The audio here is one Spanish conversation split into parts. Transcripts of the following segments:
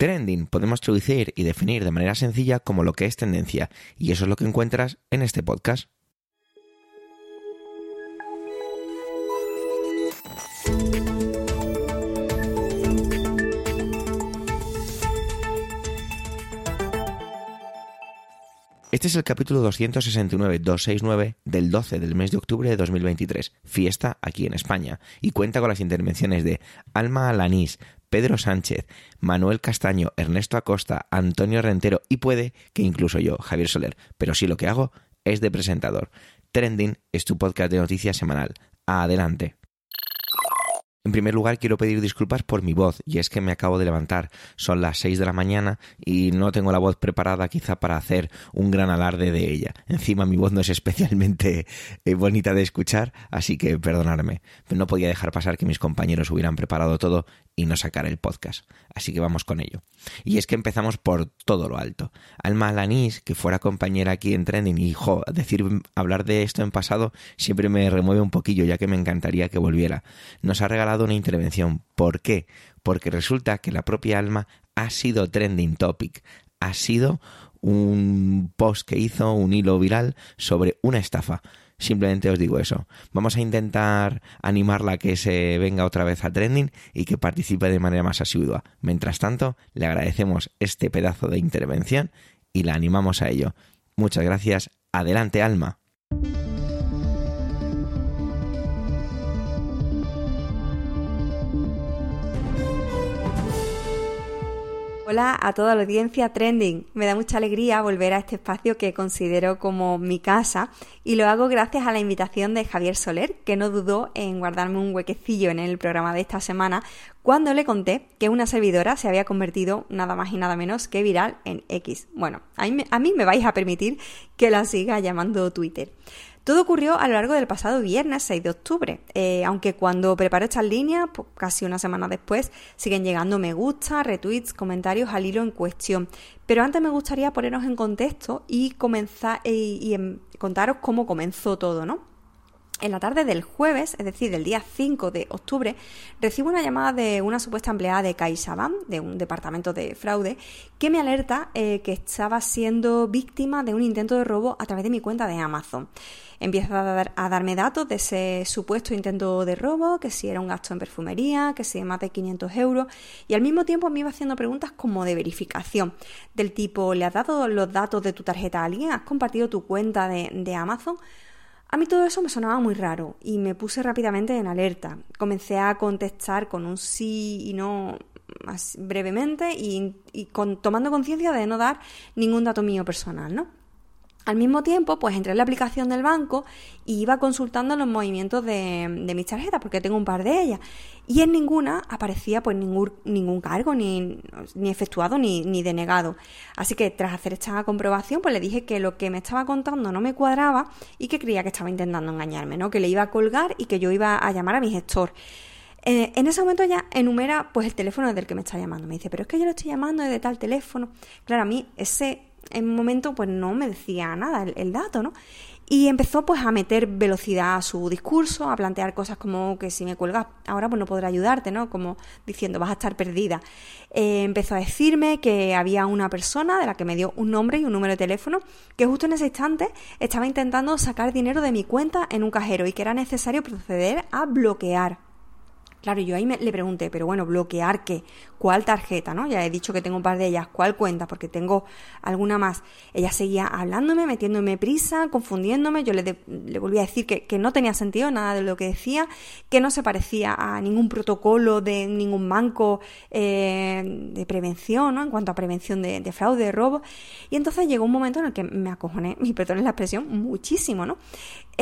Trending podemos traducir y definir de manera sencilla como lo que es tendencia, y eso es lo que encuentras en este podcast. Este es el capítulo 269-269 del 12 del mes de octubre de 2023, fiesta aquí en España, y cuenta con las intervenciones de Alma Alanís, Pedro Sánchez, Manuel Castaño, Ernesto Acosta, Antonio Rentero y puede que incluso yo, Javier Soler, pero sí lo que hago es de presentador. Trending es tu podcast de noticias semanal. Adelante. En primer lugar, quiero pedir disculpas por mi voz, y es que me acabo de levantar. Son las 6 de la mañana y no tengo la voz preparada quizá para hacer un gran alarde de ella. Encima mi voz no es especialmente eh, bonita de escuchar, así que perdonadme. No podía dejar pasar que mis compañeros hubieran preparado todo y no sacar el podcast. Así que vamos con ello. Y es que empezamos por todo lo alto. Alma Alanis, que fuera compañera aquí en Trending, y jo, decir hablar de esto en pasado siempre me remueve un poquillo, ya que me encantaría que volviera. Nos ha regalado una intervención. ¿Por qué? Porque resulta que la propia Alma ha sido trending topic. Ha sido un post que hizo, un hilo viral sobre una estafa. Simplemente os digo eso. Vamos a intentar animarla a que se venga otra vez a trending y que participe de manera más asidua. Mientras tanto, le agradecemos este pedazo de intervención y la animamos a ello. Muchas gracias. Adelante, Alma. Hola a toda la audiencia Trending. Me da mucha alegría volver a este espacio que considero como mi casa y lo hago gracias a la invitación de Javier Soler, que no dudó en guardarme un huequecillo en el programa de esta semana cuando le conté que una servidora se había convertido nada más y nada menos que viral en X. Bueno, a mí, me vais a permitir que la siga llamando Twitter. Todo ocurrió a lo largo del pasado viernes 6 de octubre, eh, aunque cuando preparo esta línea, pues, casi una semana después, siguen llegando me gusta, retweets, comentarios al hilo en cuestión. Pero antes me gustaría poneros en contexto y comenzar y, y contaros cómo comenzó todo, ¿no? En la tarde del jueves, es decir, del día 5 de octubre, recibo una llamada de una supuesta empleada de CaixaBank, de un departamento de fraude, que me alerta eh, que estaba siendo víctima de un intento de robo a través de mi cuenta de Amazon. Empieza a, dar, a darme datos de ese supuesto intento de robo, que si era un gasto en perfumería, que si más de 500 euros, y al mismo tiempo me iba haciendo preguntas como de verificación, del tipo, ¿le has dado los datos de tu tarjeta a alguien? ¿Has compartido tu cuenta de Amazon? A mí todo eso me sonaba muy raro y me puse rápidamente en alerta. Comencé a contestar con un sí y no más brevemente y, tomando conciencia de no dar ningún dato mío personal, ¿no? Al mismo tiempo, pues entré en la aplicación del banco y iba consultando los movimientos de, mis tarjetas, porque tengo un par de ellas. Y en ninguna aparecía pues ningún, ningún cargo, ni, ni efectuado ni, ni, denegado. Así que tras hacer esta comprobación, pues le dije que lo que me estaba contando no me cuadraba y que creía que estaba intentando engañarme, ¿no? Que le iba a colgar y que yo iba a llamar a mi gestor. Eh, en ese momento ya enumera pues el teléfono del que me está llamando. Me dice, pero es que yo lo estoy llamando de tal teléfono. Claro, a mí ese en un momento pues no me decía nada el, dato, ¿no? Y empezó pues a meter velocidad a su discurso, a plantear cosas como que si me cuelgas ahora pues no podré ayudarte, ¿no? Como diciendo vas a estar perdida. Eh, empezó a decirme que había una persona de la que me dio un nombre y un número de teléfono que justo en ese instante estaba intentando sacar dinero de mi cuenta en un cajero y que era necesario proceder a bloquear Claro, yo ahí me, le pregunté, pero bueno, bloquear qué, cuál tarjeta, ¿no? Ya he dicho que tengo un par de ellas, cuál cuenta, porque tengo alguna más. Ella seguía hablándome, metiéndome prisa, confundiéndome. Yo le, le volví a decir que, que, no tenía sentido nada de lo que decía, que no se parecía a ningún protocolo de ningún banco eh, de prevención, ¿no? En cuanto a prevención de, de, fraude, de robo. Y entonces llegó un momento en el que me acojoné, y perdonen la expresión, muchísimo, ¿no?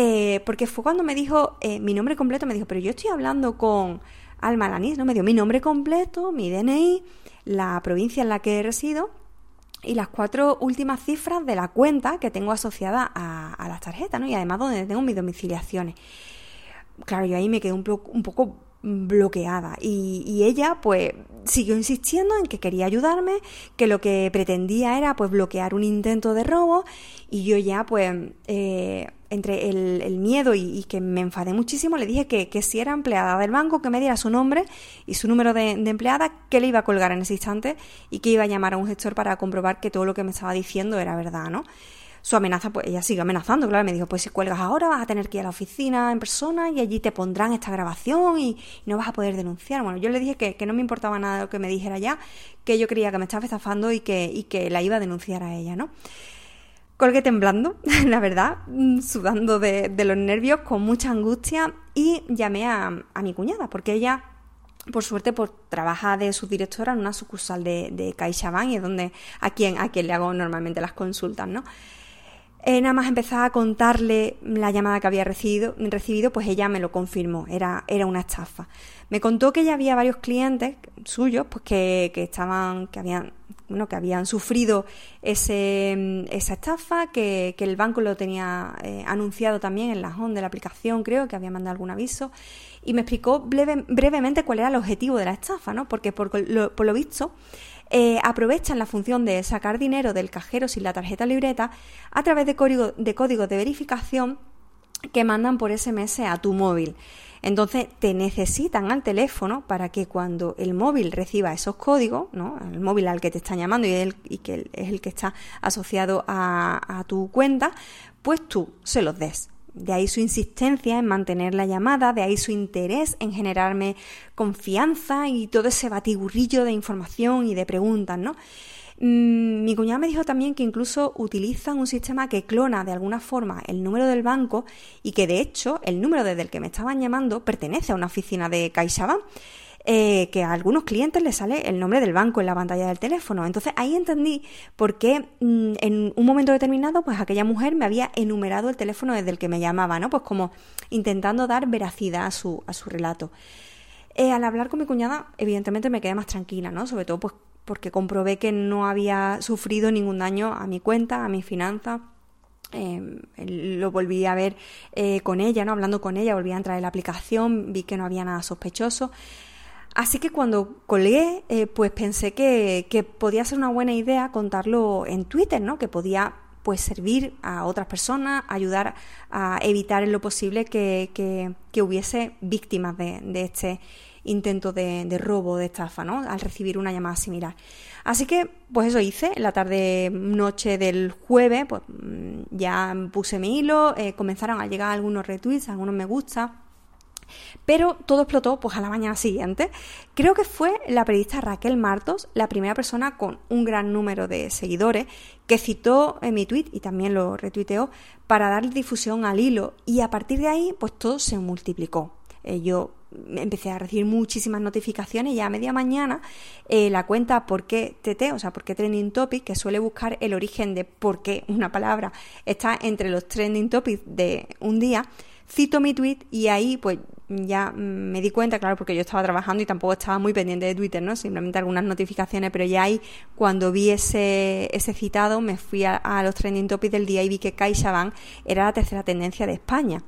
Eh, porque fue cuando me dijo eh, mi nombre completo, me dijo, pero yo estoy hablando con Alma Lanís, ¿no? Me dio mi nombre completo, mi DNI, la provincia en la que resido y las cuatro últimas cifras de la cuenta que tengo asociada a, a las tarjetas, ¿no? Y además donde tengo mis domiciliaciones. Claro, yo ahí me quedé un, un poco bloqueada y, y, ella pues siguió insistiendo en que quería ayudarme, que lo que pretendía era pues bloquear un intento de robo y yo ya pues eh, entre el, miedo y, que me enfadé muchísimo le dije que, que, si era empleada del banco que me diera su nombre y su número de, de empleada que le iba a colgar en ese instante y que iba a llamar a un gestor para comprobar que todo lo que me estaba diciendo era verdad, ¿no? Su amenaza, pues ella sigue amenazando, claro, me dijo, pues si cuelgas ahora vas a tener que ir a la oficina en persona y allí te pondrán esta grabación y, no vas a poder denunciar. Bueno, yo le dije que, no me importaba nada lo que me dijera ya, que yo creía que me estaba estafando y que, y que la iba a denunciar a ella, ¿no? Colgué temblando, la verdad, sudando de, los nervios, con mucha angustia y llamé a, mi cuñada, porque ella por suerte, pues trabaja de subdirectora en una sucursal de, de CaixaBank y es donde a quien, a quien le hago normalmente las consultas, ¿no? Eh, nada más empezaba a contarle la llamada que había recibido, recibido pues ella me lo confirmó, era, era una estafa. Me contó que ya había varios clientes suyos pues que, que estaban, que habían, bueno, que habían sufrido ese, esa estafa, que, que el banco lo tenía eh, anunciado también en la home de la aplicación, creo, que había mandado algún aviso, y me explicó brevemente cuál era el objetivo de la estafa, ¿no? Porque por por lo visto eh, aprovechan la función de sacar dinero del cajero sin la tarjeta libreta a través de, código, de de verificación que mandan por SMS a tu móvil. Entonces te necesitan al teléfono para que cuando el móvil reciba esos códigos, ¿no? el móvil al que te están llamando y, el, que es el que está asociado a, a tu cuenta, pues tú se los des. De ahí su insistencia en mantener la llamada, de ahí su interés en generarme confianza y todo ese batiburrillo de información y de preguntas, ¿no? Mm, mi cuñada me dijo también que incluso utilizan un sistema que clona de alguna forma el número del banco y que de hecho el número desde el que me estaban llamando pertenece a una oficina de CaixaBank. Eh, que a algunos clientes les sale el nombre del banco en la pantalla del teléfono. Entonces ahí entendí por qué mm, en un momento determinado, pues aquella mujer me había enumerado el teléfono desde el que me llamaba, ¿no? Pues como intentando dar veracidad a su, a su relato. Eh, al hablar con mi cuñada, evidentemente me quedé más tranquila, ¿no? Sobre todo pues porque comprobé que no había sufrido ningún daño a mi cuenta, a mi finanzas. Em, lo volví a ver eh, con ella, ¿no? Hablando con ella, volví a entrar en la aplicación, vi que no había nada sospechoso. Así que cuando colgué, eh, pues pensé que, podía ser una buena idea contarlo en Twitter, ¿no? Que podía pues servir a otras personas, ayudar a evitar en lo posible que, que, hubiese víctimas de, este intento de, de, robo, de estafa, ¿no? Al recibir una llamada similar. Así que, pues eso hice, la tarde noche del jueves, pues mm, ya puse mi hilo, eh, comenzaron a llegar algunos retweets, algunos me gusta pero todo explotó pues a la mañana siguiente. Creo que fue la periodista Raquel Martos la primera persona con un gran número de seguidores que citó en mi tweet y también lo retuiteó para darle difusión al hilo y a partir de ahí pues todo se multiplicó. Eh, yo empecé a recibir muchísimas notificaciones y a media mañana eh, la cuenta por qué TT, o sea, por qué Trending Topic, que suele buscar el origen de por qué una palabra está entre los Trending Topics de un día, cito mi tweet y ahí pues ya me di cuenta, claro, porque yo estaba trabajando y tampoco estaba muy pendiente de Twitter, ¿no? Simplemente algunas notificaciones, pero ya ahí cuando vi ese, ese citado me fui a, los trending topics del día y vi que CaixaBank era la tercera tendencia de España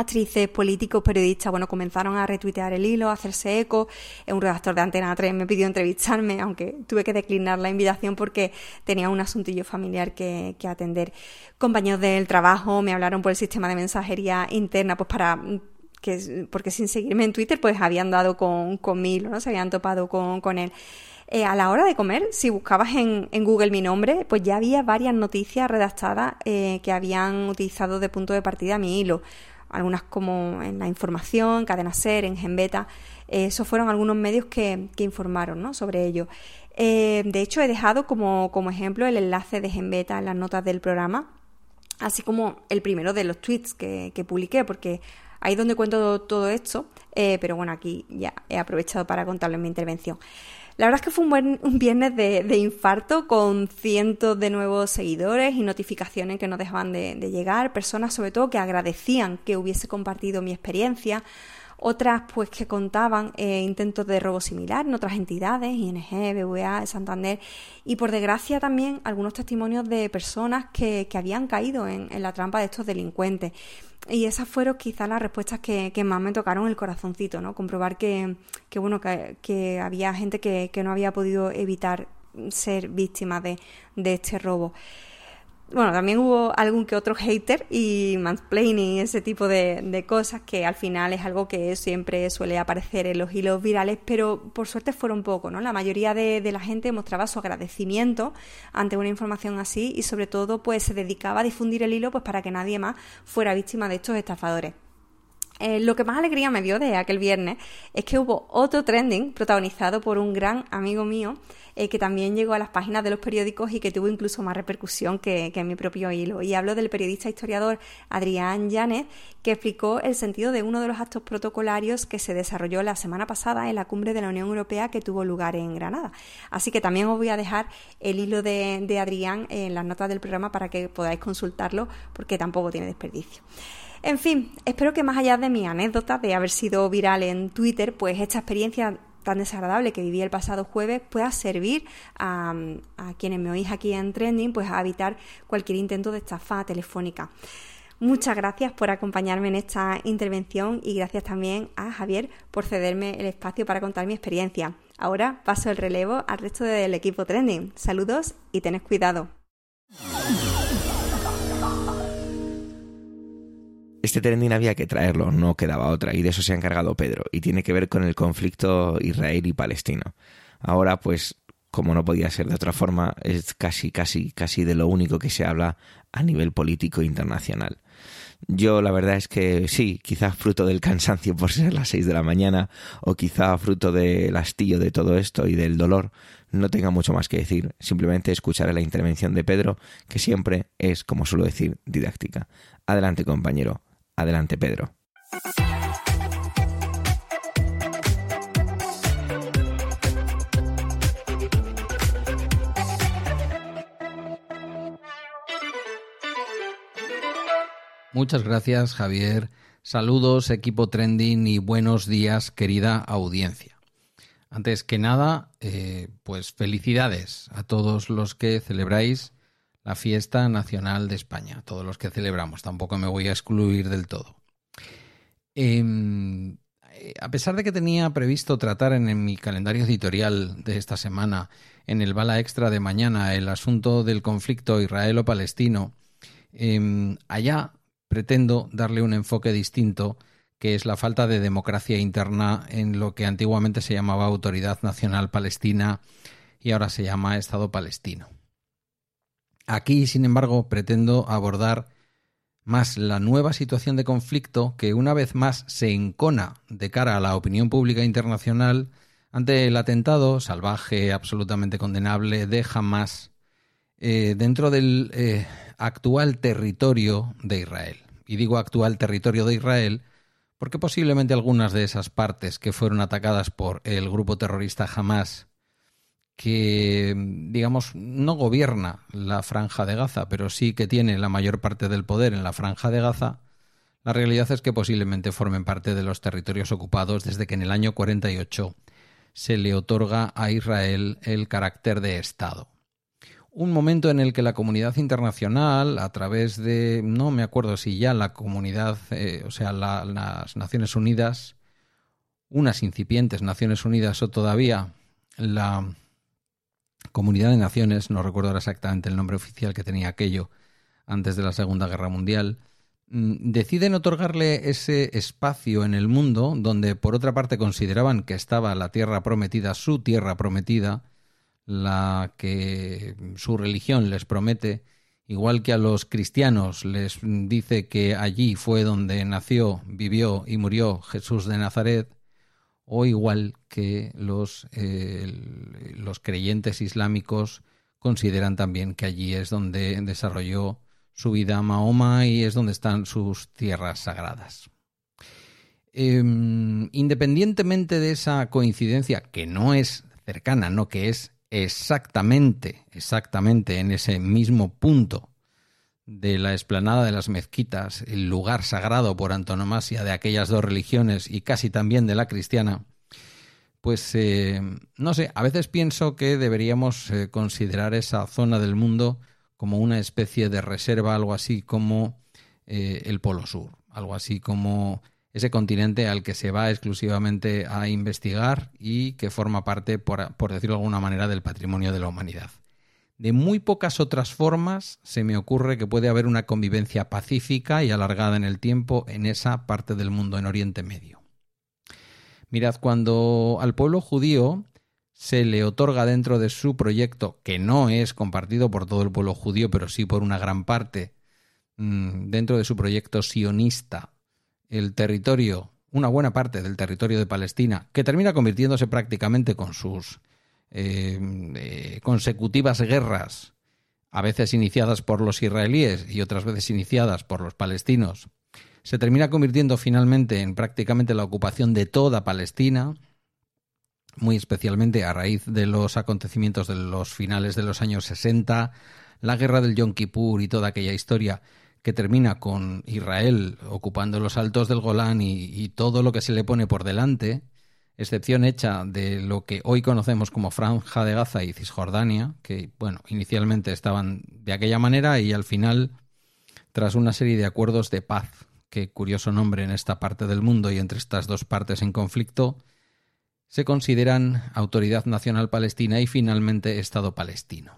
actrices, políticos, periodistas, bueno, comenzaron a retuitear el hilo, a hacerse eco. Un redactor de Antena 3 me pidió entrevistarme, aunque tuve que declinar la invitación porque tenía un asuntillo familiar que, atender. Compañeros del trabajo me hablaron por el sistema de mensajería interna, pues para que, porque sin seguirme en Twitter, pues habían dado con, con Milo, ¿no? Se habían topado con, con él. Eh, a la hora de comer, si buscabas en, en, Google mi nombre, pues ya había varias noticias redactadas eh, que habían utilizado de punto de partida mi hilo algunas como en la información, Cadena Ser, en Genbeta. Eh, esos fueron algunos medios que, informaron ¿no? sobre ello. Eh, de hecho, he dejado como, como, ejemplo el enlace de Genbeta en las notas del programa, así como el primero de los tweets que, que publiqué, porque ahí es donde cuento todo esto, eh, pero bueno, aquí ya he aprovechado para contarlo en mi intervención. La verdad es que fue un, buen, viernes de, infarto con cientos de nuevos seguidores y notificaciones que no dejaban de, llegar, personas sobre todo que agradecían que hubiese compartido mi experiencia. Otras pues que contaban eh, intentos de robo similar en otras entidades, ING, BVA, Santander, y por desgracia también algunos testimonios de personas que, habían caído en, la trampa de estos delincuentes. Y esas fueron quizás las respuestas que, más me tocaron el corazoncito, ¿no? Comprobar que, bueno, que, había gente que, no había podido evitar ser víctima de, de este robo bueno, también hubo algún que otro hater y mansplaining, ese tipo de, cosas que al final es algo que siempre suele aparecer en los hilos virales, pero por suerte fueron poco, ¿no? La mayoría de, de, la gente mostraba su agradecimiento ante una información así y sobre todo pues se dedicaba a difundir el hilo pues para que nadie más fuera víctima de estos estafadores. Eh, lo que más alegría me dio de aquel viernes es que hubo otro trending protagonizado por un gran amigo mío eh, que también llegó a las páginas de los periódicos y que tuvo incluso más repercusión que, en mi propio hilo. Y hablo del periodista historiador Adrián Llanes, que explicó el sentido de uno de los actos protocolarios que se desarrolló la semana pasada en la cumbre de la Unión Europea que tuvo lugar en Granada. Así que también os voy a dejar el hilo de, de Adrián en las notas del programa para que podáis consultarlo porque tampoco tiene desperdicio. En fin, espero que más allá de mi anécdota de haber sido viral en Twitter, pues esta experiencia tan desagradable que viví el pasado jueves pueda servir a, quienes me oís aquí en Trending, pues a evitar cualquier intento de estafa telefónica. Muchas gracias por acompañarme en esta intervención y gracias también a Javier por cederme el espacio para contar mi experiencia. Ahora paso el relevo al resto del equipo Trending. Saludos y tened cuidado. Este trending había que traerlo, no quedaba otra, y de eso se ha encargado Pedro, y tiene que ver con el conflicto israelí-palestino. Ahora, pues, como no podía ser de otra forma, es casi, casi, casi de lo único que se habla a nivel político internacional. Yo la verdad es que sí, quizá fruto del cansancio por ser las seis de la mañana, o quizá fruto del hastío de todo esto y del dolor, no tenga mucho más que decir, simplemente escucharé la intervención de Pedro, que siempre es, como suelo decir, didáctica. Adelante, compañero. Adelante, Pedro. Muchas gracias, Javier. Saludos, equipo trending y buenos días, querida audiencia. Antes que nada, eh, pues felicidades a todos los que celebráis la fiesta nacional de España, todos los que celebramos, tampoco me voy a excluir del todo. Em, a pesar de que tenía previsto tratar en, mi calendario editorial de esta semana, en el bala extra de mañana, el asunto del conflicto israelo-palestino, em, allá pretendo darle un enfoque distinto, que es la falta de democracia interna en lo que antiguamente se llamaba Autoridad Nacional Palestina y ahora se llama Estado palestino. Aquí, sin embargo, pretendo abordar más la nueva situación de conflicto que una vez más se encona de cara a la opinión pública internacional ante el atentado salvaje, absolutamente condenable de Hamas eh, dentro del eh, actual territorio de Israel. Y digo actual territorio de Israel porque posiblemente algunas de esas partes que fueron atacadas por el grupo terrorista Hamas que, digamos, no gobierna la franja de Gaza, pero sí que tiene la mayor parte del poder en la franja de Gaza, la realidad es que posiblemente formen parte de los territorios ocupados desde que en el año 48 se le otorga a Israel el carácter de Estado. Un momento en el que la comunidad internacional, a través de, no me acuerdo si ya la comunidad, eh, o sea, las Naciones Unidas, unas incipientes Naciones Unidas o todavía la Comunidad de Naciones, no recuerdo exactamente el nombre oficial que tenía aquello antes de la Segunda Guerra Mundial, mm, deciden otorgarle ese espacio en el mundo donde por otra parte consideraban que estaba la tierra prometida, su tierra prometida, la que su religión les promete, igual que a los cristianos les dice que allí fue donde nació, vivió y murió Jesús de Nazaret, o igual que los, los creyentes islámicos consideran también que allí es donde desarrolló su vida Mahoma y es donde están sus tierras sagradas. Em, independientemente de esa coincidencia, que no es cercana, no que es exactamente, exactamente en ese mismo punto de la explanada de las mezquitas, el lugar sagrado por antonomasia de aquellas dos religiones y casi también de la cristiana, pues eh, no sé, a veces pienso que deberíamos eh, considerar esa zona del mundo como una especie de reserva, algo así como eh, el Polo Sur, algo así como ese continente al que se va exclusivamente a investigar y que forma parte, por, por decirlo de alguna manera, del patrimonio de la humanidad. De muy pocas otras formas se me ocurre que puede haber una convivencia pacífica y alargada en el tiempo en esa parte del mundo, en Oriente Medio. Mirad, cuando al pueblo judío se le otorga dentro de su proyecto, que no es compartido por todo el pueblo judío, pero sí por una gran parte, mm, dentro de su proyecto sionista, el territorio, una buena parte del territorio de Palestina, que termina convirtiéndose prácticamente con sus eh, eh, consecutivas guerras, a veces iniciadas por los israelíes y otras veces iniciadas por los palestinos, se termina convirtiendo finalmente en prácticamente la ocupación de toda Palestina, muy especialmente a raíz de los acontecimientos de los finales de los años 60, la guerra del Yom Kippur y toda aquella historia que termina con Israel ocupando los altos del Golán y todo lo que se le pone por delante, excepción hecha de lo que hoy conocemos como Franja de Gaza y Cisjordania, que, bueno, inicialmente estaban de aquella manera y al final, tras una serie de acuerdos de paz, que curioso nombre en esta parte del mundo y entre estas dos partes en conflicto, se consideran Autoridad Nacional Palestina y finalmente Estado palestino.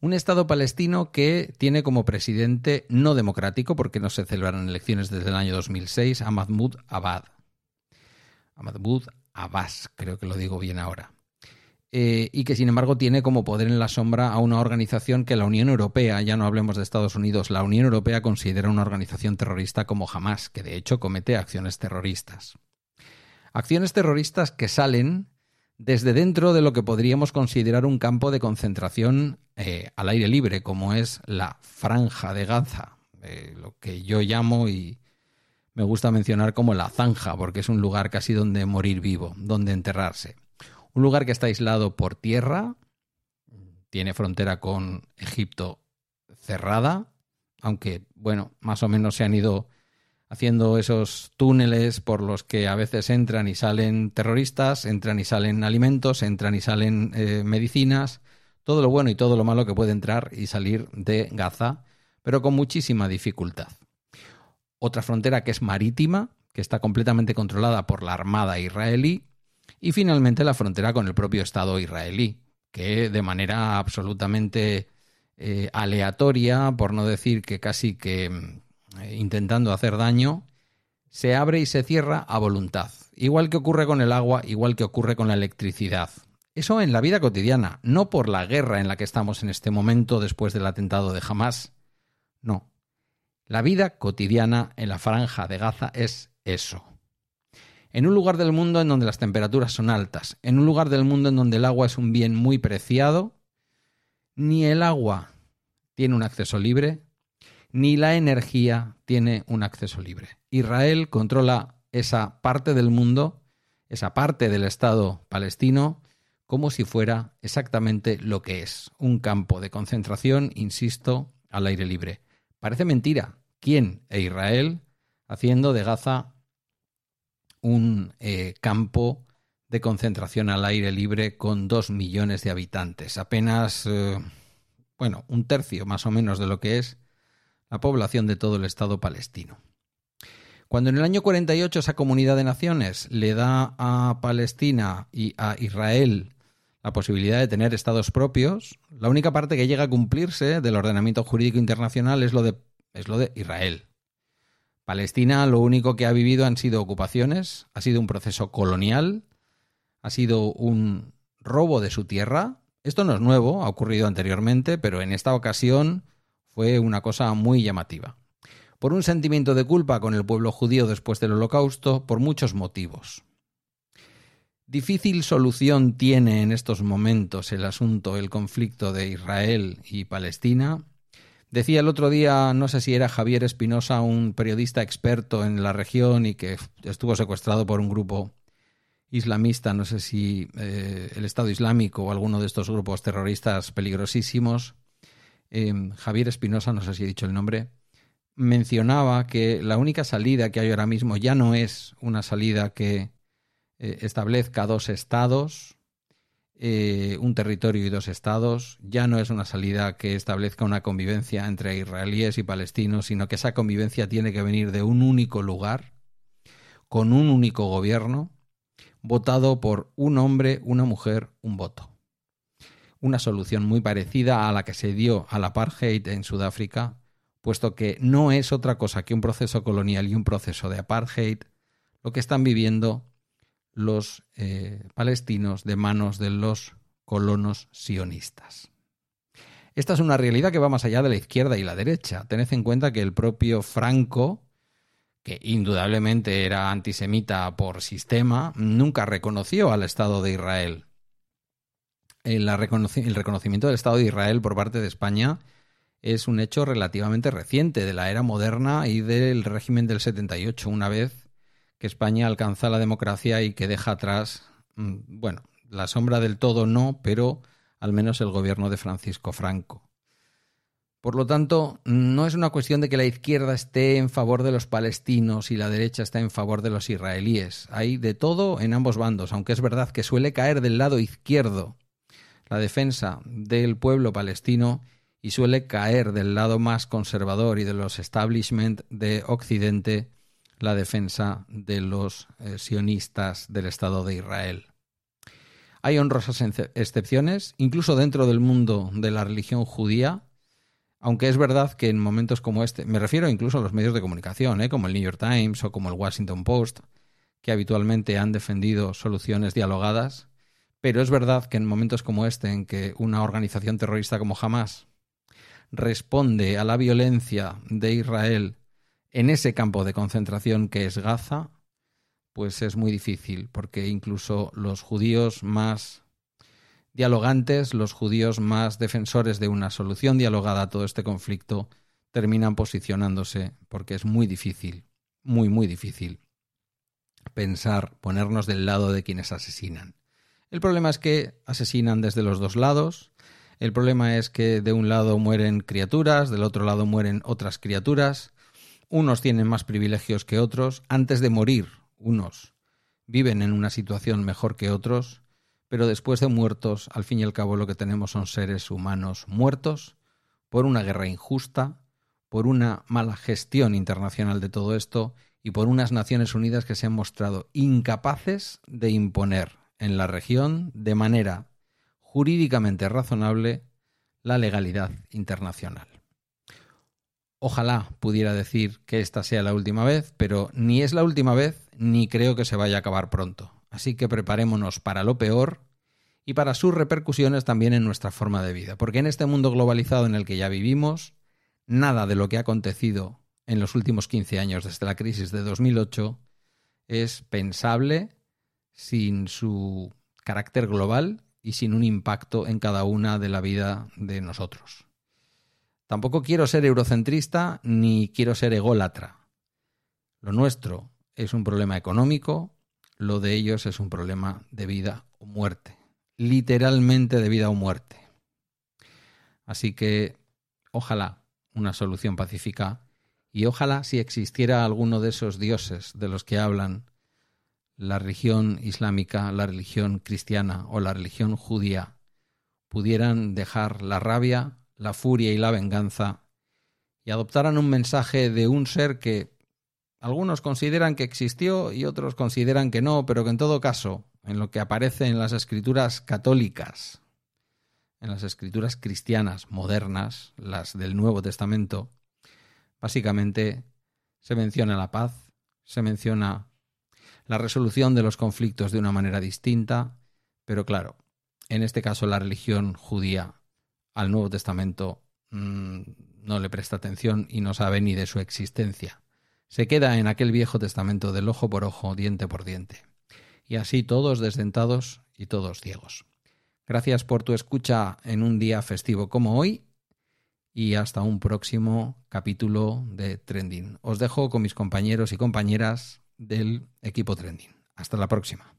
Un Estado palestino que tiene como presidente no democrático, porque no se celebran elecciones desde el año 2006, a Mahmoud Abad. Abbas, creo que lo digo bien ahora. Eh, y que sin embargo tiene como poder en la sombra a una organización que la Unión Europea, ya no hablemos de Estados Unidos, la Unión Europea considera una organización terrorista como jamás, que de hecho comete acciones terroristas. Acciones terroristas que salen desde dentro de lo que podríamos considerar un campo de concentración eh, al aire libre, como es la franja de Gaza, eh, lo que yo llamo y me gusta mencionar como la zanja, porque es un lugar casi donde morir vivo, donde enterrarse. Un lugar que está aislado por tierra, tiene frontera con Egipto cerrada, aunque, bueno, más o menos se han ido haciendo esos túneles por los que a veces entran y salen terroristas, entran y salen alimentos, entran y salen eh, medicinas, todo lo bueno y todo lo malo que puede entrar y salir de Gaza, pero con muchísima dificultad otra frontera que es marítima, que está completamente controlada por la Armada israelí, y finalmente la frontera con el propio Estado israelí, que de manera absolutamente eh, aleatoria, por no decir que casi que eh, intentando hacer daño, se abre y se cierra a voluntad. Igual que ocurre con el agua, igual que ocurre con la electricidad. Eso en la vida cotidiana, no por la guerra en la que estamos en este momento después del atentado de Hamas. No, la vida cotidiana en la franja de Gaza es eso. En un lugar del mundo en donde las temperaturas son altas, en un lugar del mundo en donde el agua es un bien muy preciado, ni el agua tiene un acceso libre, ni la energía tiene un acceso libre. Israel controla esa parte del mundo, esa parte del Estado palestino, como si fuera exactamente lo que es, un campo de concentración, insisto, al aire libre. Parece mentira, quién e Israel haciendo de Gaza un eh, campo de concentración al aire libre con dos millones de habitantes, apenas, eh, bueno, un tercio más o menos de lo que es la población de todo el Estado palestino. Cuando en el año 48 esa comunidad de naciones le da a Palestina y a Israel la posibilidad de tener estados propios, la única parte que llega a cumplirse del ordenamiento jurídico internacional es lo de lo de Israel. Palestina lo único que ha vivido han sido ocupaciones, ha sido un proceso colonial, ha sido un robo de su tierra. Esto no es nuevo, ha ocurrido anteriormente, pero en esta ocasión fue una cosa muy llamativa. Por un sentimiento de culpa con el pueblo judío después del holocausto, por muchos motivos. Difícil solución tiene en estos momentos el asunto, el conflicto de Israel y Palestina, Decía el otro día, no sé si era Javier Espinosa, un periodista experto en la región y que estuvo secuestrado por un grupo islamista, no sé si eh, el Estado Islámico o alguno de estos grupos terroristas peligrosísimos, em, Javier Espinosa, no sé si he dicho el nombre, mencionaba que la única salida que hay ahora mismo ya no es una salida que eh, establezca dos estados, eh, un territorio y dos estados, ya no es una salida que establezca una convivencia entre israelíes y palestinos, sino que esa convivencia tiene que venir de un único lugar, con un único gobierno, votado por un hombre, una mujer, un voto. Una solución muy parecida a la que se dio al apartheid en Sudáfrica, puesto que no es otra cosa que un proceso colonial y un proceso de apartheid lo que están viviendo los eh, palestinos de manos de los colonos sionistas. Esta es una realidad que va más allá de la izquierda y la derecha. Tened en cuenta que el propio Franco, que indudablemente era antisemita por sistema, nunca reconoció al Estado de Israel. El, reconocimiento del Estado de Israel por parte de España es un hecho relativamente reciente, de la era moderna y del régimen del 78, una vez que España alcanza la democracia y que deja atrás, mm, bueno, la sombra del todo no, pero al menos el gobierno de Francisco Franco. Por lo tanto, no es una cuestión de que la izquierda esté en favor de los palestinos y la derecha está en favor de los israelíes. Hay de todo en ambos bandos, aunque es verdad que suele caer del lado izquierdo la defensa del pueblo palestino y suele caer del lado más conservador y de los establishment de Occidente la defensa de los eh, sionistas del Estado de Israel. Hay honrosas excepciones, incluso dentro del mundo de la religión judía, aunque es verdad que en momentos como este, me refiero incluso a los medios de comunicación, ¿eh? como el New York Times o como el Washington Post, que habitualmente han defendido soluciones dialogadas, pero es verdad que en momentos como este, en que una organización terrorista como Hamas responde a la violencia de Israel en ese campo de concentración que es Gaza, pues es muy difícil, porque incluso los judíos más dialogantes, los judíos más defensores de una solución dialogada a todo este conflicto, terminan posicionándose, porque es muy difícil, muy, muy difícil pensar, ponernos del lado de quienes asesinan. El problema es que asesinan desde los dos lados, el problema es que de un lado mueren criaturas, del otro lado mueren otras criaturas, unos tienen más privilegios que otros, antes de morir unos viven en una situación mejor que otros, pero después de muertos, al fin y al cabo lo que tenemos son seres humanos muertos por una guerra injusta, por una mala gestión internacional de todo esto y por unas Naciones Unidas que se han mostrado incapaces de imponer en la región de manera jurídicamente razonable la legalidad internacional. Ojalá pudiera decir que esta sea la última vez, pero ni es la última vez ni creo que se vaya a acabar pronto. Así que preparémonos para lo peor y para sus repercusiones también en nuestra forma de vida, porque en este mundo globalizado en el que ya vivimos, nada de lo que ha acontecido en los últimos 15 años desde la crisis de 2008 es pensable sin su carácter global y sin un impacto en cada una de la vida de nosotros. Tampoco quiero ser eurocentrista ni quiero ser ególatra. Lo nuestro es un problema económico, lo de ellos es un problema de vida o muerte, literalmente de vida o muerte. Así que ojalá una solución pacífica y ojalá si existiera alguno de esos dioses de los que hablan la religión islámica, la religión cristiana o la religión judía, pudieran dejar la rabia la furia y la venganza, y adoptaran un mensaje de un ser que algunos consideran que existió y otros consideran que no, pero que en todo caso, en lo que aparece en las escrituras católicas, en las escrituras cristianas modernas, las del Nuevo Testamento, básicamente se menciona la paz, se menciona la resolución de los conflictos de una manera distinta, pero claro, en este caso la religión judía al Nuevo Testamento mm, no le presta atención y no sabe ni de su existencia. Se queda en aquel Viejo Testamento del ojo por ojo, diente por diente. Y así todos desdentados y todos ciegos. Gracias por tu escucha en un día festivo como hoy y hasta un próximo capítulo de Trending. Os dejo con mis compañeros y compañeras del equipo Trending. Hasta la próxima.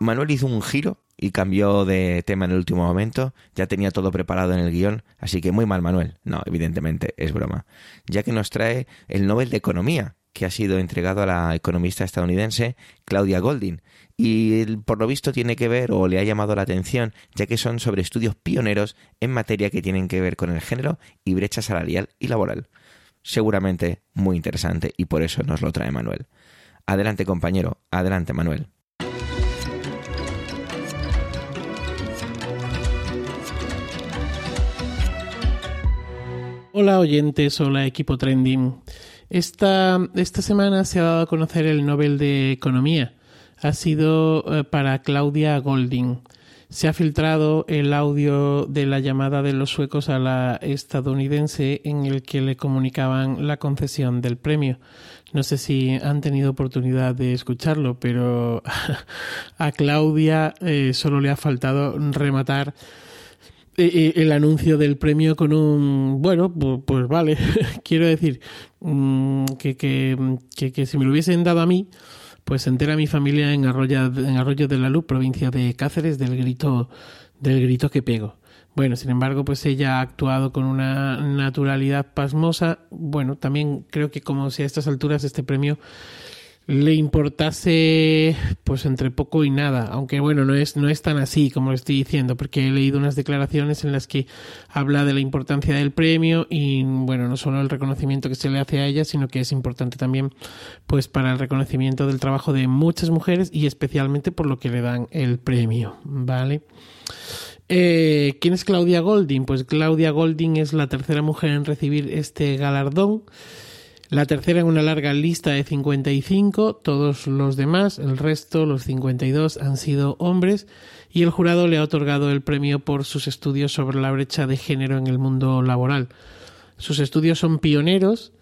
Manuel hizo un giro y cambió de tema en el último momento. Ya tenía todo preparado en el guion, así que muy mal Manuel. No, evidentemente es broma. Ya que nos trae el Nobel de Economía, que ha sido entregado a la economista estadounidense Claudia Golding. Y por lo visto tiene que ver o le ha llamado la atención, ya que son sobre estudios pioneros en materia que tienen que ver con el género y brecha salarial y laboral. Seguramente muy interesante y por eso nos lo trae Manuel. Adelante compañero, adelante Manuel. Hola oyentes, hola equipo trending. Esta, esta semana se ha dado a conocer el Nobel de Economía. Ha sido eh, para Claudia Golding. Se ha filtrado el audio de la llamada de los suecos a la estadounidense en el que le comunicaban la concesión del premio. No sé si han tenido oportunidad de escucharlo, pero a Claudia eh, solo le ha faltado rematar el anuncio del premio con un bueno pues, pues vale quiero decir mm, que, que, que, si me lo hubiesen dado a mí pues entera mi familia en Arroyo, en Arroyo de la Luz provincia de Cáceres del grito del grito que pego. Bueno sin embargo pues ella ha actuado con una naturalidad pasmosa. Bueno también creo que como si a estas alturas este premio le importase pues entre poco y nada, aunque bueno, no es, no es tan así como lo estoy diciendo, porque he leído unas declaraciones en las que habla de la importancia del premio y bueno, no solo el reconocimiento que se le hace a ella, sino que es importante también pues para el reconocimiento del trabajo de muchas mujeres y especialmente por lo que le dan el premio, ¿vale? Eh, ¿Quién es Claudia Golding? Pues Claudia Golding es la tercera mujer en recibir este galardón. La tercera en una larga lista de 55, todos los demás, el resto, los 52, han sido hombres y el jurado le ha otorgado el premio por sus estudios sobre la brecha de género en el mundo laboral. Sus estudios son pioneros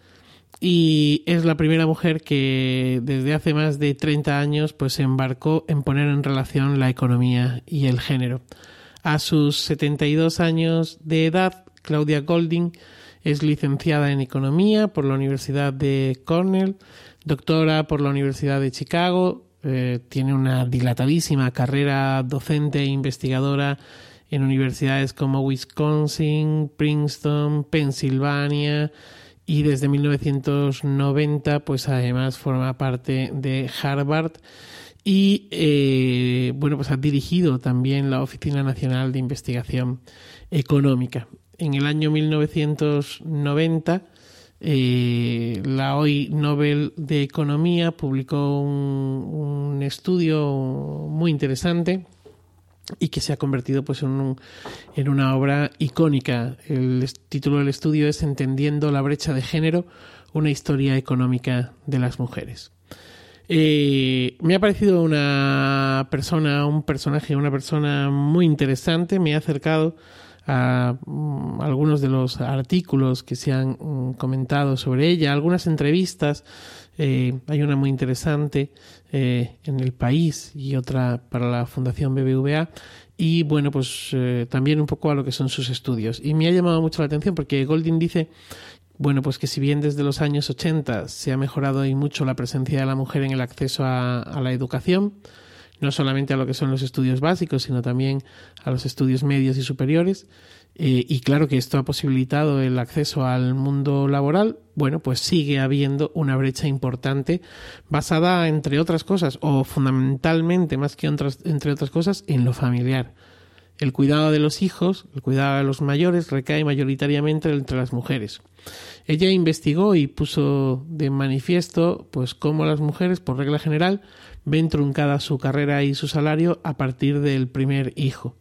y es la primera mujer que desde hace más de 30 años pues se embarcó en poner en relación la economía y el género. A sus 72 años de edad, Claudia Golding es licenciada en Economía por la Universidad de Cornell, doctora por la Universidad de Chicago, eh, tiene una dilatadísima carrera docente e investigadora en universidades como Wisconsin, Princeton, Pensilvania y desde 1990 pues además forma parte de Harvard. Y eh, bueno pues ha dirigido también la Oficina Nacional de Investigación Económica en el año 1990 eh, la hoy Nobel de Economía publicó un, estudio muy interesante y que se ha convertido pues en, una obra icónica. El título del estudio es Entendiendo la brecha de género, una historia económica de las mujeres. Eh, me ha parecido una persona, un personaje, una persona muy interesante. Me ha acercado a mm, algunos de los artículos que se han mm, comentado sobre ella, algunas entrevistas. Eh, hay una muy interesante eh, en el país y otra para la Fundación BBVA. Y bueno, pues eh, también un poco a lo que son sus estudios. Y me ha llamado mucho la atención porque Golding dice bueno, pues que si bien desde los años 80 se ha mejorado y mucho la presencia de la mujer en el acceso a la educación, no solamente a lo que son los estudios básicos, sino también a los estudios medios y superiores. Eh, y claro que esto ha posibilitado el acceso al mundo laboral. Bueno, pues sigue habiendo una brecha importante basada, entre otras cosas, o fundamentalmente, más que entre otras cosas, en lo familiar. El cuidado de los hijos, el cuidado de los mayores, recae mayoritariamente entre las mujeres. Ella investigó y puso de manifiesto, pues, cómo las mujeres, por regla general, ven truncada su carrera y su salario a partir del primer hijo.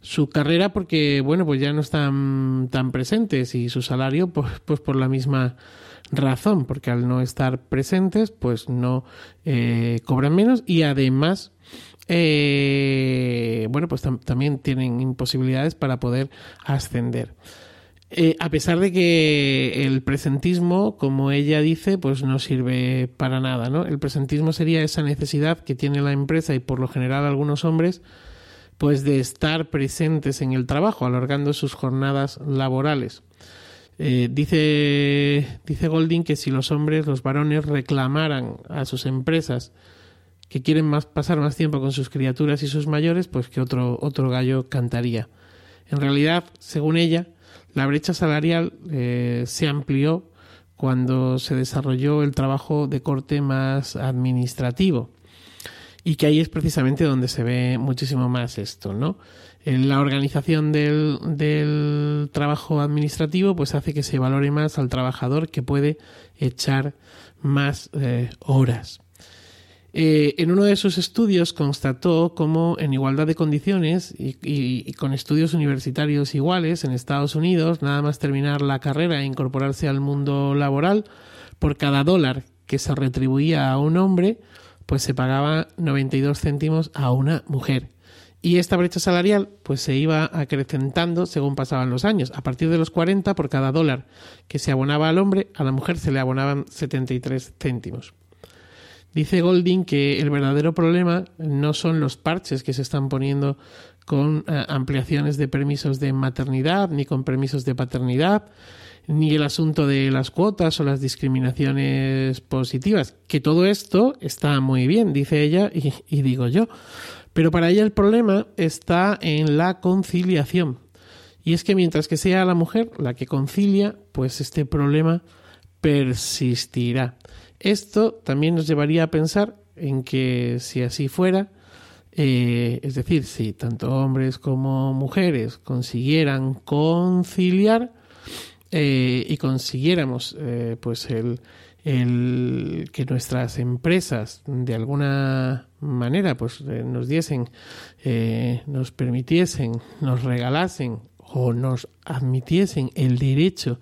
Su carrera porque, bueno, pues ya no están tan presentes y su salario pues, pues por la misma razón, porque al no estar presentes pues no eh, cobran menos y además eh, bueno, pues también tienen imposibilidades para poder ascender. Eh, a pesar de que el presentismo, como ella dice, pues no sirve para nada, ¿no? El presentismo sería esa necesidad que tiene la empresa y por lo general algunos hombres, pues de estar presentes en el trabajo, alargando sus jornadas laborales. Eh, dice, dice Golding que si los hombres, los varones, reclamaran a sus empresas que quieren más, pasar más tiempo con sus criaturas y sus mayores, pues que otro, otro gallo cantaría. En realidad, según ella, la brecha salarial eh, se amplió cuando se desarrolló el trabajo de corte más administrativo y que ahí es precisamente donde se ve muchísimo más esto, ¿no? En la organización del, del, trabajo administrativo pues hace que se valore más al trabajador que puede echar más eh, horas. Eh, en uno de sus estudios constató cómo en igualdad de condiciones y, y, con estudios universitarios iguales en Estados Unidos, nada más terminar la carrera e incorporarse al mundo laboral, por cada dólar que se retribuía a un hombre, pues se pagaba 92 céntimos a una mujer. Y esta brecha salarial pues se iba acrecentando según pasaban los años. A partir de los 40, por cada dólar que se abonaba al hombre, a la mujer se le abonaban 73 céntimos. Dice Golding que el verdadero problema no son los parches que se están poniendo con eh, ampliaciones de permisos de maternidad ni con permisos de paternidad, ni el asunto de las cuotas o las discriminaciones positivas, que todo esto está muy bien, dice ella y, y digo yo. Pero para ella el problema está en la conciliación. Y es que mientras que sea la mujer la que concilia, pues este problema persistirá. Esto también nos llevaría a pensar en que si así fuera, eh, es decir, si tanto hombres como mujeres consiguieran conciliar eh, y consiguiéramos eh, pues el, el, que nuestras empresas de alguna manera pues nos diesen, nos permitiesen, nos regalasen o nos admitiesen el derecho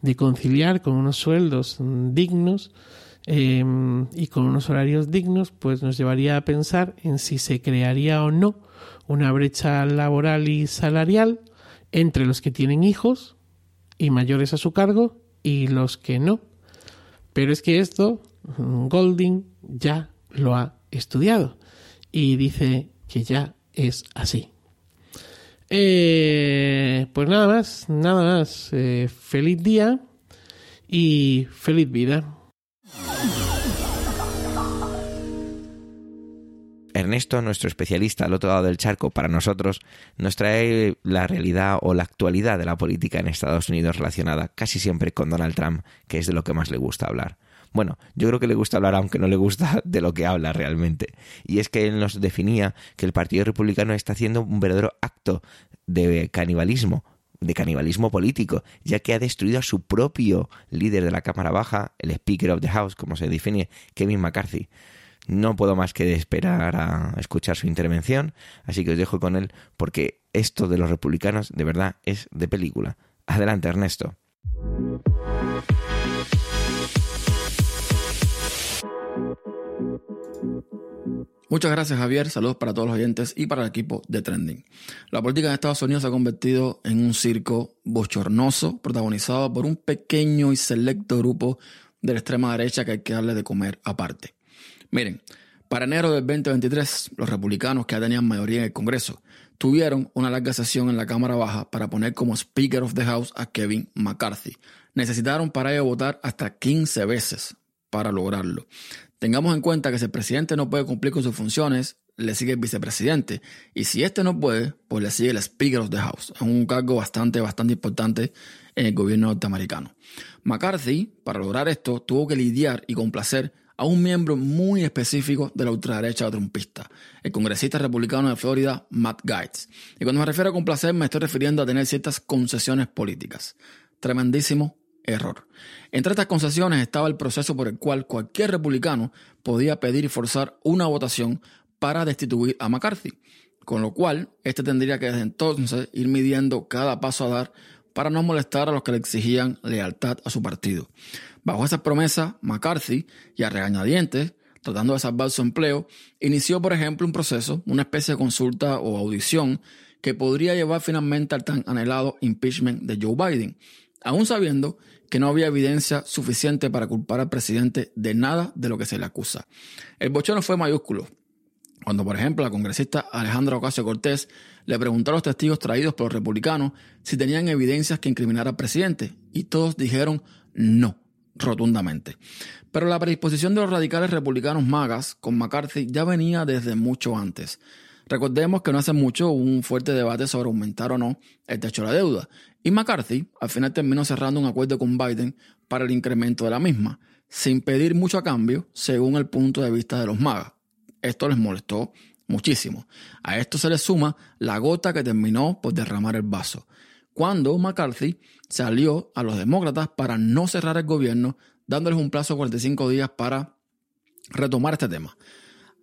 de conciliar con unos sueldos dignos eh, y con unos horarios dignos, pues nos llevaría a pensar en si se crearía o no una brecha laboral y salarial entre los que tienen hijos y mayores a su cargo y los que no. Pero es que esto Golding ya lo ha estudiado y dice que ya es así. Eh, pues nada más, nada más. Eh, feliz día y feliz vida. Ernesto, nuestro especialista al otro lado del charco para nosotros, nos trae la realidad o la actualidad de la política en Estados Unidos relacionada casi siempre con Donald Trump, que es de lo que más le gusta hablar. Bueno, yo creo que le gusta hablar aunque no le gusta de lo que habla realmente. Y es que él nos definía que el Partido Republicano está haciendo un verdadero acto de canibalismo, de canibalismo político, ya que ha destruido a su propio líder de la Cámara Baja, el Speaker of the House, como se define, Kevin McCarthy. No puedo más que esperar a escuchar su intervención, así que os dejo con él porque esto de los republicanos de verdad es de película. Adelante, Ernesto. Muchas gracias Javier, saludos para todos los oyentes y para el equipo de Trending. La política en Estados Unidos se ha convertido en un circo bochornoso protagonizado por un pequeño y selecto grupo de la extrema derecha que hay que darle de comer aparte. Miren, para enero del 2023, los republicanos que ya tenían mayoría en el Congreso tuvieron una larga sesión en la Cámara Baja para poner como Speaker of the House a Kevin McCarthy. Necesitaron para ello votar hasta 15 veces para lograrlo. Tengamos en cuenta que si el presidente no puede cumplir con sus funciones, le sigue el vicepresidente. Y si este no puede, pues le sigue el Speaker of the House. Es un cargo bastante, bastante importante en el gobierno norteamericano. McCarthy, para lograr esto, tuvo que lidiar y complacer a un miembro muy específico de la ultraderecha trumpista, el congresista republicano de Florida, Matt Gaetz. Y cuando me refiero a complacer, me estoy refiriendo a tener ciertas concesiones políticas. Tremendísimo error. Entre estas concesiones estaba el proceso por el cual cualquier republicano podía pedir y forzar una votación para destituir a McCarthy, con lo cual este tendría que desde entonces ir midiendo cada paso a dar para no molestar a los que le exigían lealtad a su partido. Bajo esa promesa, McCarthy, y a regañadientes, tratando de salvar su empleo, inició, por ejemplo, un proceso, una especie de consulta o audición que podría llevar finalmente al tan anhelado impeachment de Joe Biden, aún sabiendo que no había evidencia suficiente para culpar al presidente de nada de lo que se le acusa. El bochorno fue mayúsculo. Cuando, por ejemplo, la congresista Alejandra Ocasio Cortés le preguntó a los testigos traídos por los republicanos si tenían evidencias que incriminara al presidente, y todos dijeron no. rotundamente. Pero la predisposición de los radicales republicanos magas con McCarthy ya venía desde mucho antes. Recordemos que no hace mucho hubo un fuerte debate sobre aumentar o no el techo de la deuda, y McCarthy al final terminó cerrando un acuerdo con Biden para el incremento de la misma, sin pedir mucho a cambio, según el punto de vista de los magas. Esto les molestó muchísimo. A esto se le suma la gota que terminó por derramar el vaso, cuando McCarthy salió a los demócratas para no cerrar el gobierno, dándoles un plazo de 45 días para retomar este tema.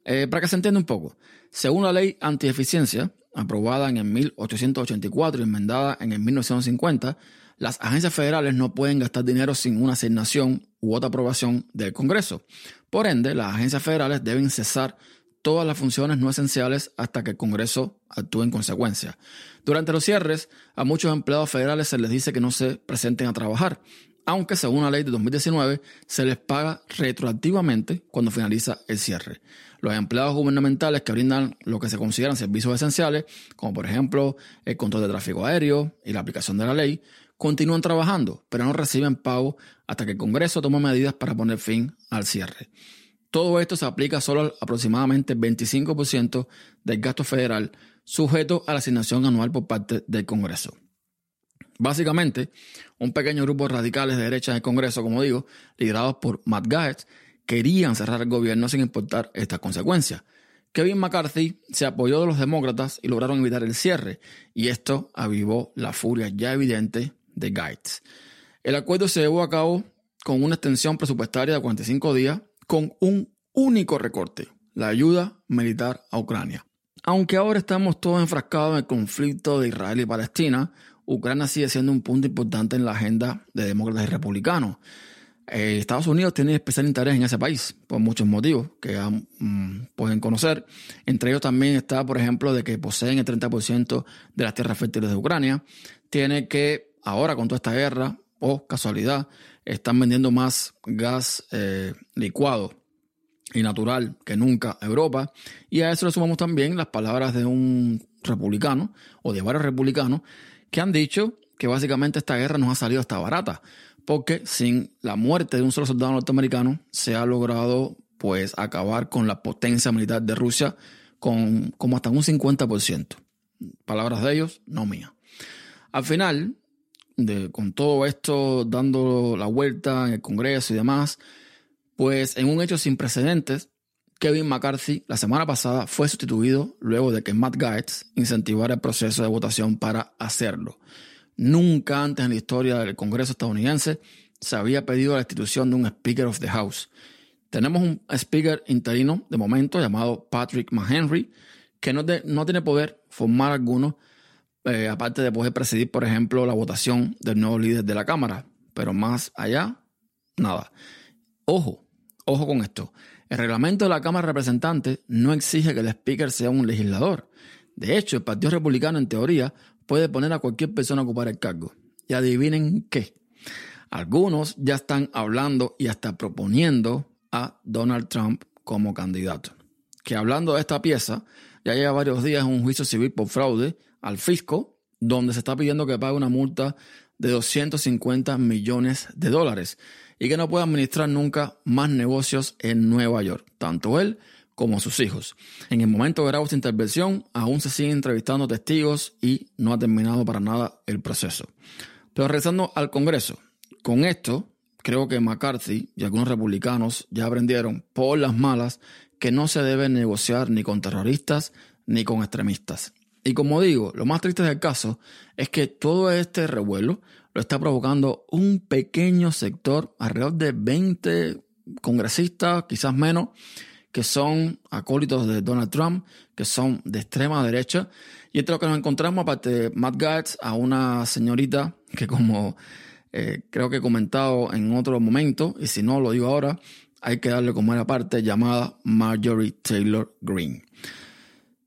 Eh, para que se entienda un poco, según la ley antieficiencia, aprobada en el 1884 y enmendada en el 1950, las agencias federales no pueden gastar dinero sin una asignación u otra aprobación del Congreso. Por ende, las agencias federales deben cesar todas las funciones no esenciales hasta que el Congreso actúe en consecuencia. Durante los cierres, a muchos empleados federales se les dice que no se presenten a trabajar, aunque según la ley de 2019 se les paga retroactivamente cuando finaliza el cierre. Los empleados gubernamentales que brindan lo que se consideran servicios esenciales, como por ejemplo el control de tráfico aéreo y la aplicación de la ley, continúan trabajando, pero no reciben pago hasta que el Congreso tome medidas para poner fin al cierre. Todo esto se aplica solo al aproximadamente 25% del gasto federal sujeto a la asignación anual por parte del Congreso. Básicamente, un pequeño grupo de radicales de derecha del Congreso, como digo, liderados por Matt Gaetz, querían cerrar el gobierno sin importar estas consecuencias. Kevin McCarthy se apoyó de los demócratas y lograron evitar el cierre, y esto avivó la furia ya evidente de Gaetz. El acuerdo se llevó a cabo con una extensión presupuestaria de 45 días con un único recorte, la ayuda militar a Ucrania. Aunque ahora estamos todos enfrascados en el conflicto de Israel y Palestina, Ucrania sigue siendo un punto importante en la agenda de demócratas y republicanos. Eh, Estados Unidos tiene especial interés en ese país por muchos motivos que mm, pueden conocer. Entre ellos también está, por ejemplo, de que poseen el 30% de las tierras fértiles de Ucrania. Tiene que, ahora con toda esta guerra, o casualidad, están vendiendo más gas eh, licuado y natural que nunca a Europa. Y a eso le sumamos también las palabras de un republicano o de varios republicanos que han dicho que básicamente esta guerra nos ha salido hasta barata, porque sin la muerte de un solo soldado norteamericano se ha logrado pues acabar con la potencia militar de Rusia con como hasta un 50%. Palabras de ellos, no mías. Al final, de, con todo esto dando la vuelta en el Congreso y demás, pues en un hecho sin precedentes, Kevin McCarthy la semana pasada fue sustituido luego de que Matt Gaetz incentivara el proceso de votación para hacerlo. Nunca antes en la historia del Congreso estadounidense se había pedido la institución de un Speaker of the House. Tenemos un Speaker interino de momento llamado Patrick McHenry, que no, tiene poder formar alguno, eh, aparte de poder presidir, por ejemplo, la votación del nuevo líder de la Cámara. Pero más allá, nada. Ojo, ojo con esto. El reglamento de la Cámara de Representantes no exige que el Speaker sea un legislador. De hecho, el Partido Republicano, en teoría, puede poner a cualquier persona a ocupar el cargo. Y adivinen qué. Algunos ya están hablando y hasta proponiendo a Donald Trump como candidato. Que hablando de esta pieza, ya lleva varios días un juicio civil por fraude al fisco, donde se está pidiendo que pague una multa de 250 millones de dólares y que no pueda administrar nunca más negocios en Nueva York, tanto él como sus hijos. En el momento que grabo esta intervención, aún se siguen entrevistando testigos y no ha terminado para nada el proceso. Pero regresando al Congreso, con esto creo que McCarthy y algunos republicanos ya aprendieron por las malas que no se debe negociar ni con terroristas ni con extremistas. Y como digo, lo más triste del caso es que todo este revuelo lo está provocando un pequeño sector, alrededor de 20 congresistas, quizás menos, que son acólitos de Donald Trump, que son de extrema derecha. Y entre lo que nos encontramos, aparte de Matt Gaetz, a una señorita que como eh, creo que he comentado en otro momento, y si no lo digo ahora, hay que darle como era parte, llamada Marjorie Taylor Greene.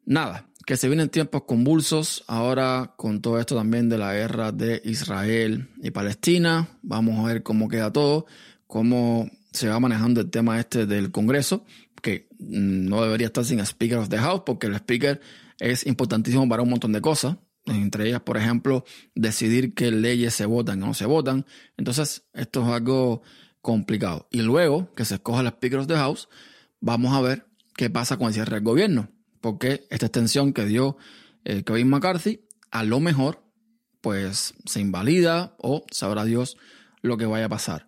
Nada, que se vienen tiempos convulsos ahora con todo esto también de la guerra de Israel y Palestina. Vamos a ver cómo queda todo, cómo se va manejando el tema este del Congreso, que no debería estar sin Speaker of the House, porque el Speaker es importantísimo para un montón de cosas, entre ellas, por ejemplo, decidir qué leyes se votan o no se votan. Entonces, esto es algo complicado. Y luego que se escoja las Speaker of the House, vamos a ver qué pasa con el cierre del gobierno. Porque esta extensión que dio eh, Kevin McCarthy, a lo mejor, pues se invalida o sabrá Dios lo que vaya a pasar.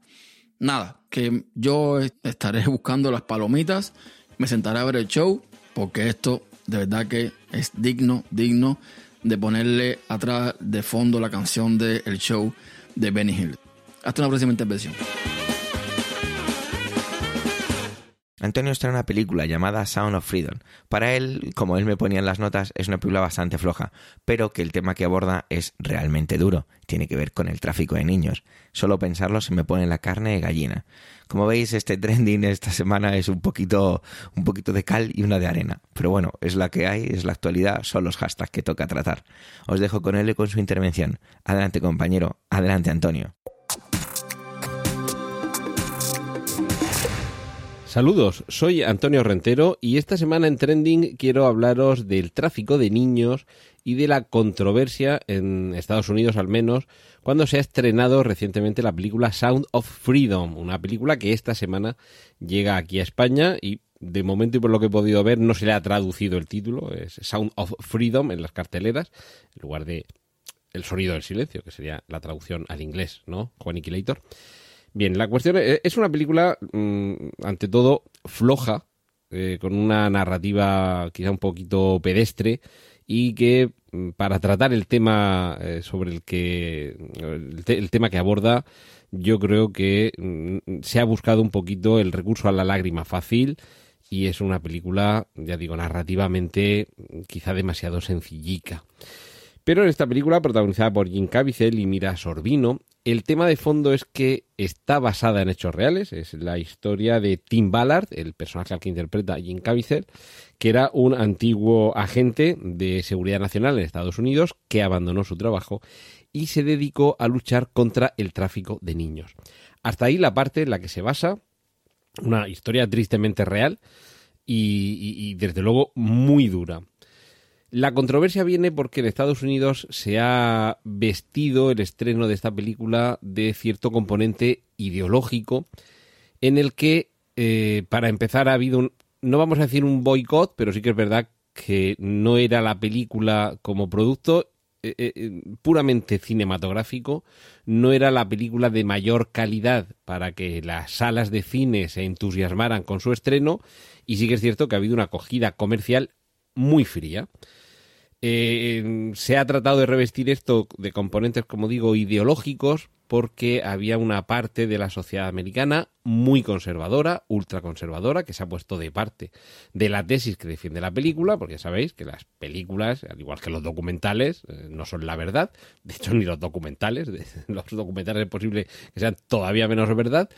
Nada, que yo estaré buscando las palomitas, me sentaré a ver el show, porque esto de verdad que es digno, digno de ponerle atrás de fondo la canción del el show de Benny Hill. Hasta una próxima intervención. Antonio está en una película llamada Sound of Freedom. Para él, como él me ponía en las notas, es una película bastante floja, pero que el tema que aborda es realmente duro. Tiene que ver con el tráfico de niños. Solo pensarlo se me pone la carne de gallina. Como veis, este trending esta semana es un poquito, un poquito de cal y una de arena. Pero bueno, es la que hay, es la actualidad, son los hashtags que toca tratar. Os dejo con él y con su intervención. Adelante, compañero. Adelante, Antonio. Saludos, soy Antonio Rentero y esta semana en Trending quiero hablaros del tráfico de niños y de la controversia en Estados Unidos al menos cuando se ha estrenado recientemente la película Sound of Freedom, una película que esta semana llega aquí a España y de momento y por lo que he podido ver no se le ha traducido el título, es Sound of Freedom en las carteleras en lugar de El sonido del silencio, que sería la traducción al inglés, ¿no? Juan Aniquilator. Bien, la cuestión es, una película, mm, ante todo, floja, eh, con una narrativa quizá un poquito pedestre y que mm, para tratar el tema eh, sobre el que el, tema que aborda yo creo que mm, se ha buscado un poquito el recurso a la lágrima fácil y es una película ya digo narrativamente quizá demasiado sencillica. Pero en esta película protagonizada por Jim Caviezel y Mira Sorbino el tema de fondo es que está basada en hechos reales. Es la historia de Tim Ballard, el personaje al que interpreta Jim Caviezel, que era un antiguo agente de seguridad nacional en Estados Unidos que abandonó su trabajo y se dedicó a luchar contra el tráfico de niños. Hasta ahí la parte en la que se basa, una historia tristemente real y, y desde luego muy dura. La controversia viene porque en Estados Unidos se ha vestido el estreno de esta película de cierto componente ideológico en el que, eh, para empezar, ha habido un, no vamos a decir un boicot, pero sí que es verdad que no era la película como producto eh, eh, puramente cinematográfico, no era la película de mayor calidad para que las salas de cine se entusiasmaran con su estreno, y sí que es cierto que ha habido una acogida comercial muy fría. Eh, se ha tratado de revestir esto de componentes, como digo, ideológicos, porque había una parte de la sociedad americana muy conservadora, ultraconservadora, que se ha puesto de parte de la tesis que defiende la película, porque sabéis que las películas, al igual que los documentales, eh, no son la verdad, de hecho ni los documentales, los documentales es posible que sean todavía menos verdad,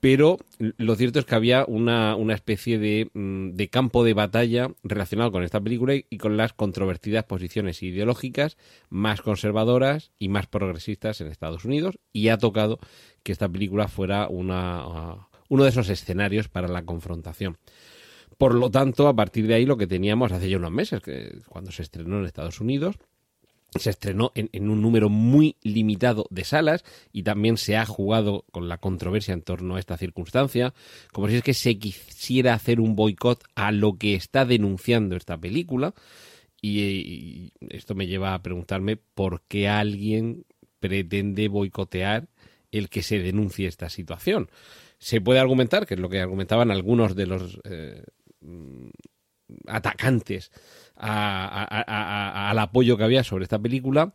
pero lo cierto es que había una, especie mm, de, campo de batalla relacionado con esta película y, con las controvertidas posiciones ideológicas más conservadoras y más progresistas en Estados Unidos y ha tocado que esta película fuera una, uh, uno de esos escenarios para la confrontación. Por lo tanto, a partir de ahí lo que teníamos hace ya unos meses, que cuando se estrenó en Estados Unidos, se estrenó en, un número muy limitado de salas y también se ha jugado con la controversia en torno a esta circunstancia, como si es que se quisiera hacer un boicot a lo que está denunciando esta película. Y, esto me lleva a preguntarme por qué alguien pretende boicotear el que se denuncie esta situación. Se puede argumentar, que es lo que argumentaban algunos de los eh, atacantes al apoyo que había sobre esta película,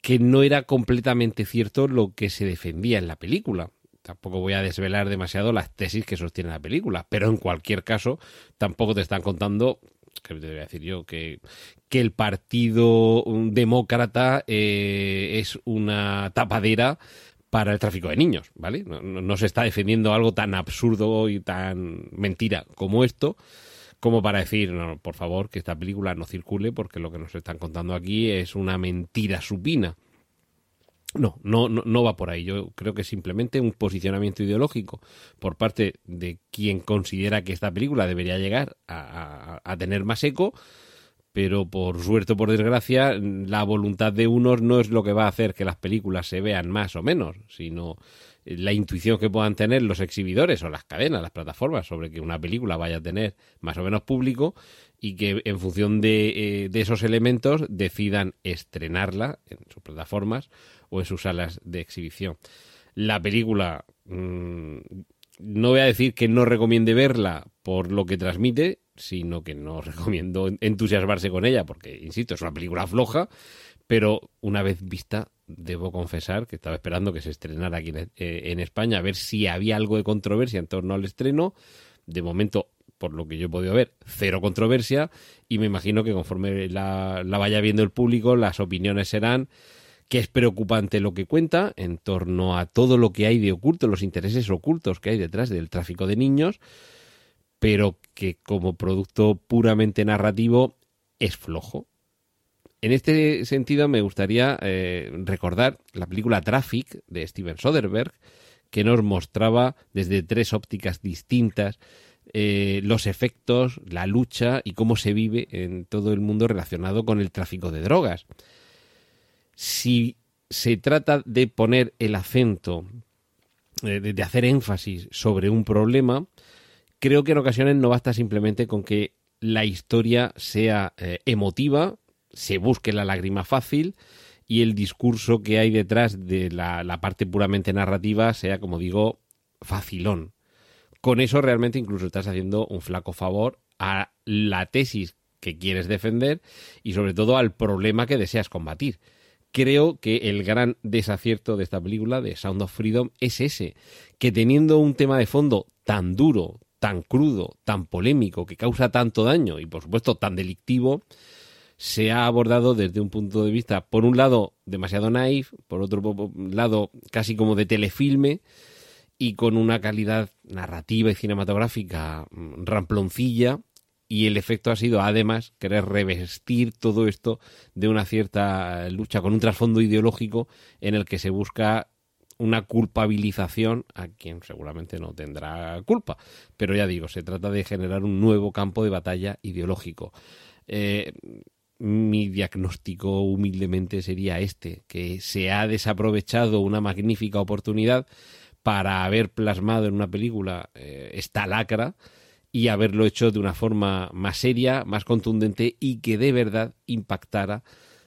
que no era completamente cierto lo que se defendía en la película. Tampoco voy a desvelar demasiado las tesis que sostiene la película, pero en cualquier caso, tampoco te están contando, que te voy a decir yo, que, que el partido demócrata eh, es una tapadera para el tráfico de niños, ¿vale? no, se está defendiendo algo tan absurdo y tan mentira como esto, como para decir, no, por favor, que esta película no circule porque lo que nos están contando aquí es una mentira supina. No, no, no, va por ahí. Yo creo que es simplemente un posicionamiento ideológico por parte de quien considera que esta película debería llegar a, a tener más eco, pero por suerte o por desgracia, la voluntad de unos no es lo que va a hacer que las películas se vean más o menos, sino la intuición que puedan tener los exhibidores o las cadenas, las plataformas, sobre que una película vaya a tener más o menos público y que en función de, eh, esos elementos decidan estrenarla en sus plataformas o en sus salas de exhibición. La película, mmm, no voy a decir que no recomiende verla por lo que transmite, sino que no recomiendo entusiasmarse con ella, porque, insisto, es una película floja, pero una vez vista, debo confesar que estaba esperando que se estrenara aquí en, eh, España, a ver si había algo de controversia en torno al estreno. De momento, por lo que yo he podido ver, cero controversia, y me imagino que conforme la, la vaya viendo el público, las opiniones serán que es preocupante lo que cuenta en torno a todo lo que hay de oculto, los intereses ocultos que hay detrás del tráfico de niños, pero que como producto puramente narrativo es flojo. En este sentido me gustaría eh, recordar la película Traffic de Steven Soderbergh, que nos mostraba desde tres ópticas distintas eh, los efectos, la lucha y cómo se vive en todo el mundo relacionado con el tráfico de drogas. Si se trata de poner el acento, eh, de, hacer énfasis sobre un problema, creo que en ocasiones no basta simplemente con que la historia sea emotiva, se busque la lágrima fácil y el discurso que hay detrás de la, parte puramente narrativa sea, como digo, facilón. Con eso realmente incluso estás haciendo un flaco favor a la tesis que quieres defender y sobre todo al problema que deseas combatir creo que el gran desacierto de esta película, de Sound of Freedom, es ese, que teniendo un tema de fondo tan duro, tan crudo, tan polémico, que causa tanto daño y por supuesto tan delictivo, se ha abordado desde un punto de vista, por un lado, demasiado naif, por otro lado, casi como de telefilme, y con una calidad narrativa y cinematográfica mm, ramploncilla, y el efecto ha sido además querer revestir todo esto de una cierta lucha con un trasfondo ideológico en el que se busca una culpabilización a quien seguramente no tendrá culpa. Pero ya digo, se trata de generar un nuevo campo de batalla ideológico. Eh, mi diagnóstico humildemente sería este, que se ha desaprovechado una magnífica oportunidad para haber plasmado en una película eh, esta lacra y haberlo hecho de una forma más seria, más contundente y que de verdad impactara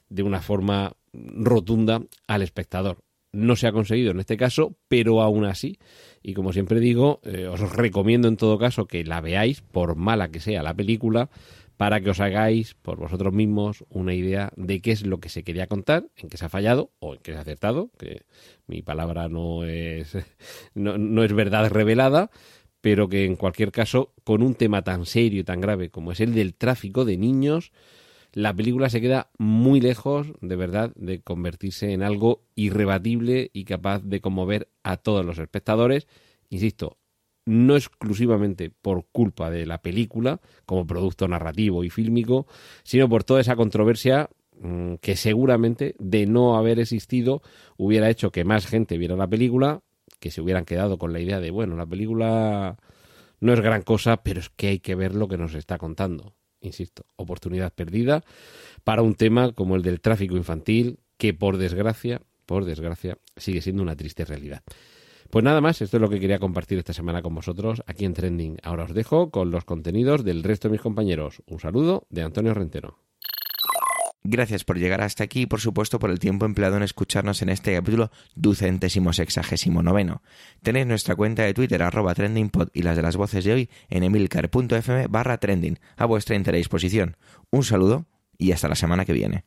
de una forma rotunda al espectador. No se ha conseguido en este caso, pero aún así, y como siempre digo, eh, os recomiendo en todo caso que la veáis, por mala que sea la película, para que os hagáis por vosotros mismos una idea de qué es lo que se quería contar, en qué se ha fallado o en qué se ha acertado, que mi palabra no es, no, no es verdad revelada, pero que en cualquier caso, con un tema tan serio y tan grave como es el del tráfico de niños, la película se queda muy lejos, de verdad, de convertirse en algo irrebatible y capaz de conmover a todos los espectadores. Insisto, no exclusivamente por culpa de la película, como producto narrativo y fílmico, sino por toda esa controversia mm, que seguramente de no haber existido hubiera hecho que más gente viera la película, que se hubieran quedado con la idea de, bueno, la película no es gran cosa, pero es que hay que ver lo que nos está contando. Insisto, oportunidad perdida para un tema como el del tráfico infantil, que por desgracia, por desgracia, sigue siendo una triste realidad. Pues nada más, esto es lo que quería compartir esta semana con vosotros aquí en Trending. Ahora os dejo con los contenidos del resto de mis compañeros. Un saludo de Antonio Rentero. Gracias por llegar hasta aquí y por supuesto por el tiempo empleado en escucharnos en este capítulo ducentésimo sexagésimo noveno. Tenéis nuestra cuenta de Twitter arroba trendingpod y las de las voces de hoy en emilcar.fm barra trending a vuestra entera disposición. Un saludo y hasta la semana que viene.